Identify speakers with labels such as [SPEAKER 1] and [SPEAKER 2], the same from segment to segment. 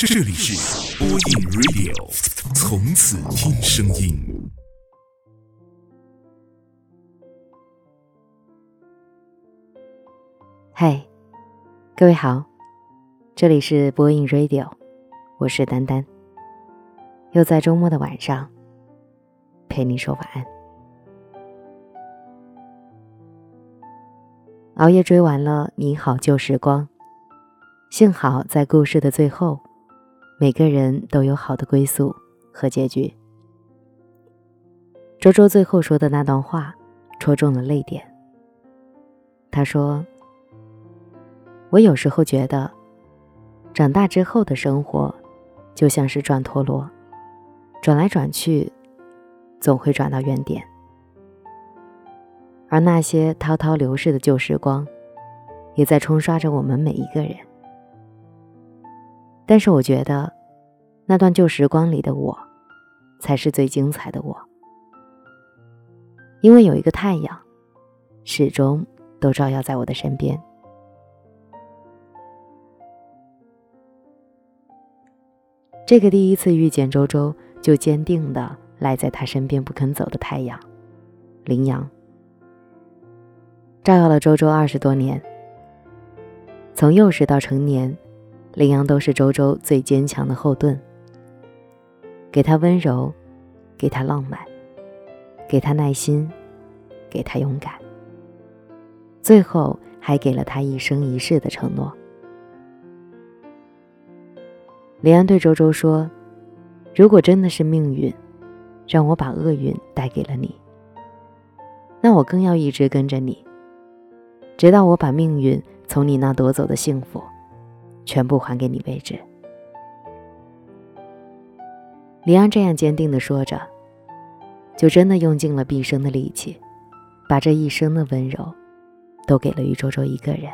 [SPEAKER 1] 这里是播音 Radio，从此听声音。
[SPEAKER 2] 嗨，各位好，这里是播音 Radio，我是丹丹，又在周末的晚上陪你说晚安。熬夜追完了《你好旧时光》。幸好在故事的最后，每个人都有好的归宿和结局。周周最后说的那段话，戳中了泪点。他说：“我有时候觉得，长大之后的生活，就像是转陀螺，转来转去，总会转到原点。而那些滔滔流逝的旧时光，也在冲刷着我们每一个人。”但是我觉得，那段旧时光里的我，才是最精彩的我，因为有一个太阳，始终都照耀在我的身边。这个第一次遇见周周就坚定的赖在他身边不肯走的太阳，羚羊，照耀了周周二十多年，从幼时到成年。羚羊都是周周最坚强的后盾，给他温柔，给他浪漫，给他耐心，给他勇敢，最后还给了他一生一世的承诺。林安对周周说：“如果真的是命运，让我把厄运带给了你，那我更要一直跟着你，直到我把命运从你那夺走的幸福。”全部还给你为止。李安这样坚定的说着，就真的用尽了毕生的力气，把这一生的温柔，都给了于周周一个人。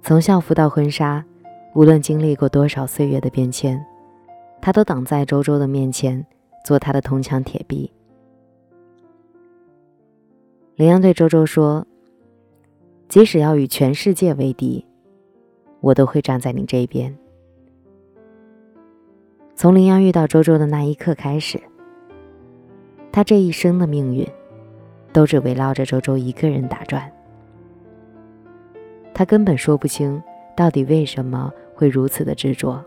[SPEAKER 2] 从校服到婚纱，无论经历过多少岁月的变迁，他都挡在周周的面前，做他的铜墙铁壁。林安对周周说。即使要与全世界为敌，我都会站在你这边。从羚羊遇到周周的那一刻开始，他这一生的命运，都只围绕着周周一个人打转。他根本说不清到底为什么会如此的执着，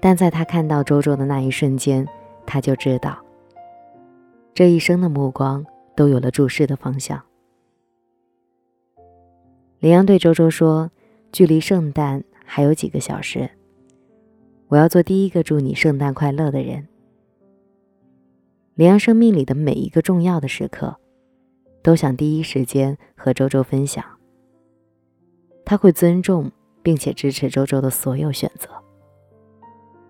[SPEAKER 2] 但在他看到周周的那一瞬间，他就知道，这一生的目光都有了注视的方向。羚羊对周周说：“距离圣诞还有几个小时，我要做第一个祝你圣诞快乐的人。”羚羊生命里的每一个重要的时刻，都想第一时间和周周分享。他会尊重并且支持周周的所有选择，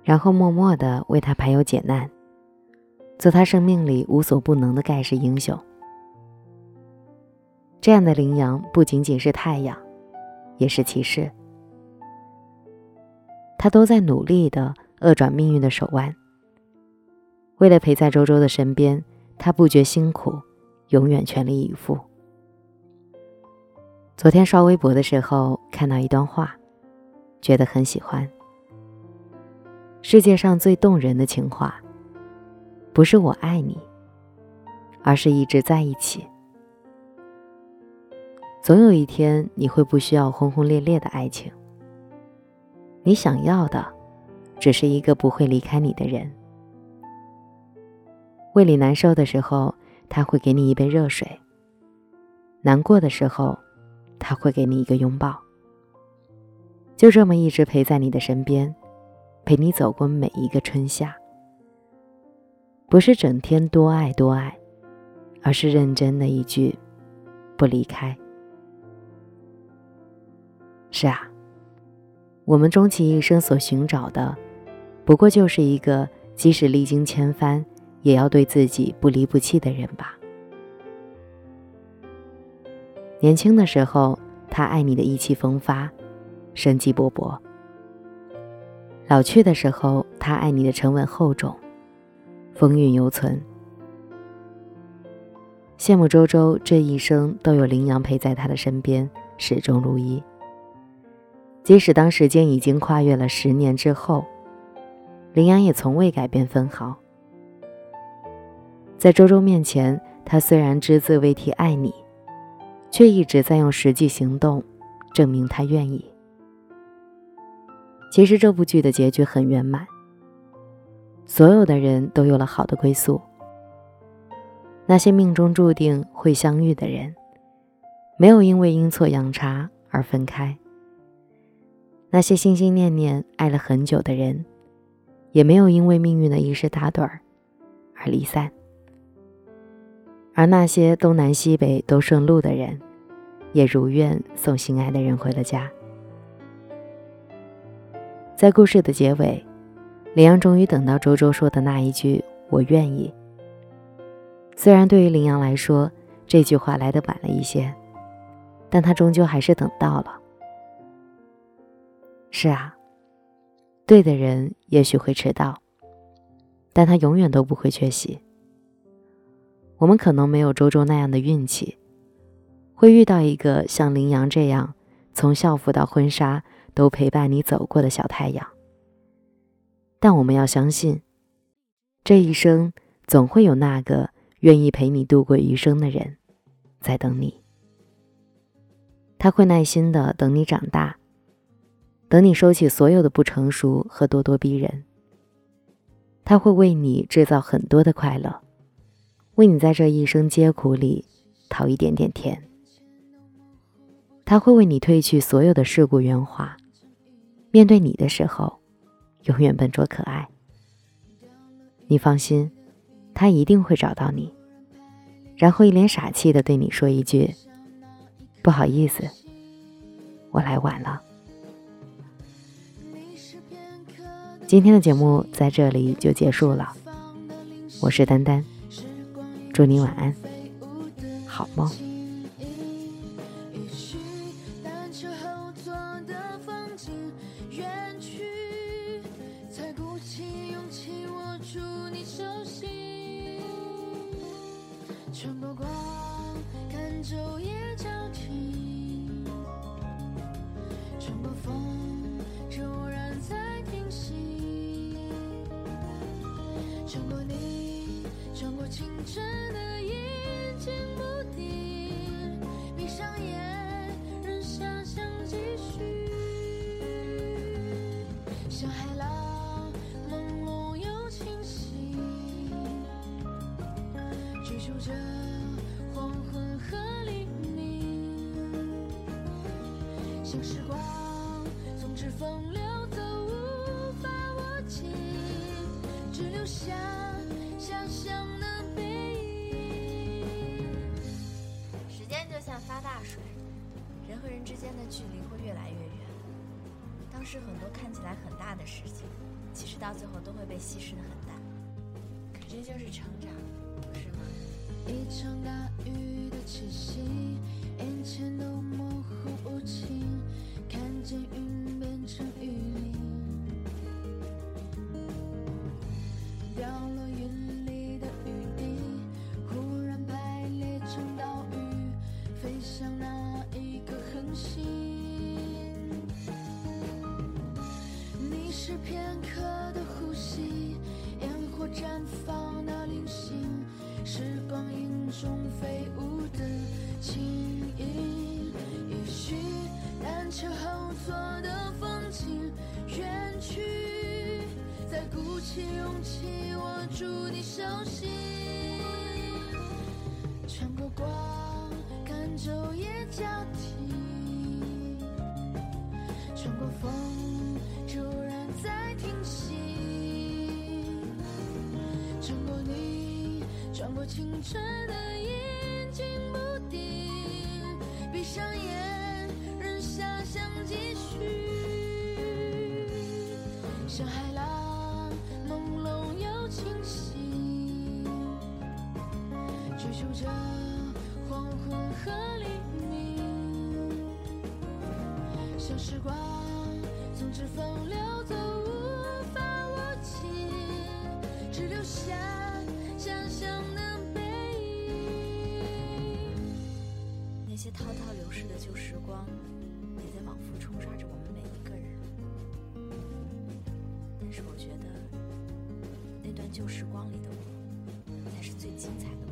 [SPEAKER 2] 然后默默的为他排忧解难，做他生命里无所不能的盖世英雄。这样的羚羊不仅仅是太阳，也是骑士。他都在努力的扼转命运的手腕。为了陪在周周的身边，他不觉辛苦，永远全力以赴。昨天刷微博的时候看到一段话，觉得很喜欢。世界上最动人的情话，不是我爱你，而是一直在一起。总有一天，你会不需要轰轰烈烈的爱情。你想要的，只是一个不会离开你的人。胃里难受的时候，他会给你一杯热水；难过的时候，他会给你一个拥抱。就这么一直陪在你的身边，陪你走过每一个春夏。不是整天多爱多爱，而是认真的一句“不离开”。是啊，我们终其一生所寻找的，不过就是一个即使历经千帆，也要对自己不离不弃的人吧。年轻的时候，他爱你的意气风发、生机勃勃；老去的时候，他爱你的沉稳厚重、风韵犹存。羡慕周周这一生都有羚羊陪在他的身边，始终如一。
[SPEAKER 3] 即使当时间已经跨越了十年之后，羚羊也从未改变分毫。在周周面前，他虽然只字未提爱你，却一直在用实际行动证明他愿意。其实这部剧的结局很圆满，所有的人都有了好的归宿。那些命中注定会相遇的人，没有因为阴错阳差而分开；那些心心念念爱了很久的人，也没有因为命运的一时打盹儿而离散。而那些东南西北都顺路的人，也如愿送心爱的人回了家。在故事的结尾，林阳终于等到周周说的那一句“我愿意”。虽然对于林阳来说，这句话来得晚了一些，但他终究还是等到了。是啊，对的人也许会迟到，但他永远都不会缺席。我们可能没有周周那样的运气，会遇到一个像林阳这样，从校服到婚纱。都陪伴你走过的小太阳，但我们要相信，这一生总会有那个愿意陪你度过余生的人，在等你。他会耐心的等你长大，等你收起所有的不成熟和咄咄逼人。他会为你制造很多的快乐，为你在这一生皆苦里讨一点点甜。他会为你褪去所有的世故圆滑。面对你的时候，永远笨拙可爱。你放心，他一定会找到你，然后一脸傻气的对你说一句：“不好意思，我来晚了。”今天的节目在这里就结束了，我是丹丹，祝你晚安，好梦。穿过你，穿过清晨的阴晴不定，闭上眼，任遐想继续。像海浪，朦胧又清晰，追求着黄昏和黎明。像时光从指缝流，只留下想象的背影。时间就像发大水，人和人之间的距离会越来越远。当时很多看起来很大的事情，其实到最后都会被稀释的很淡。可这就是成长，不是吗？一场大雨的气息，眼前都模糊不清。看见云变成雨是片刻的呼吸，烟火绽放那零星，是光影中飞舞的轻盈，也许。单车后座的风景远去，再鼓起勇气握住你手心，穿过光，看昼夜交替，穿过风，你，穿过清晨的阴晴不定，闭上眼。任遐想继续，像海浪，朦胧又清晰，追求着黄昏和黎明，像时光从指缝流走，无法握紧，只留下那些滔滔流逝的旧时光也在往复冲刷着我们每一个人。
[SPEAKER 4] 但是我觉得那段旧时光里的我才是最精彩的我。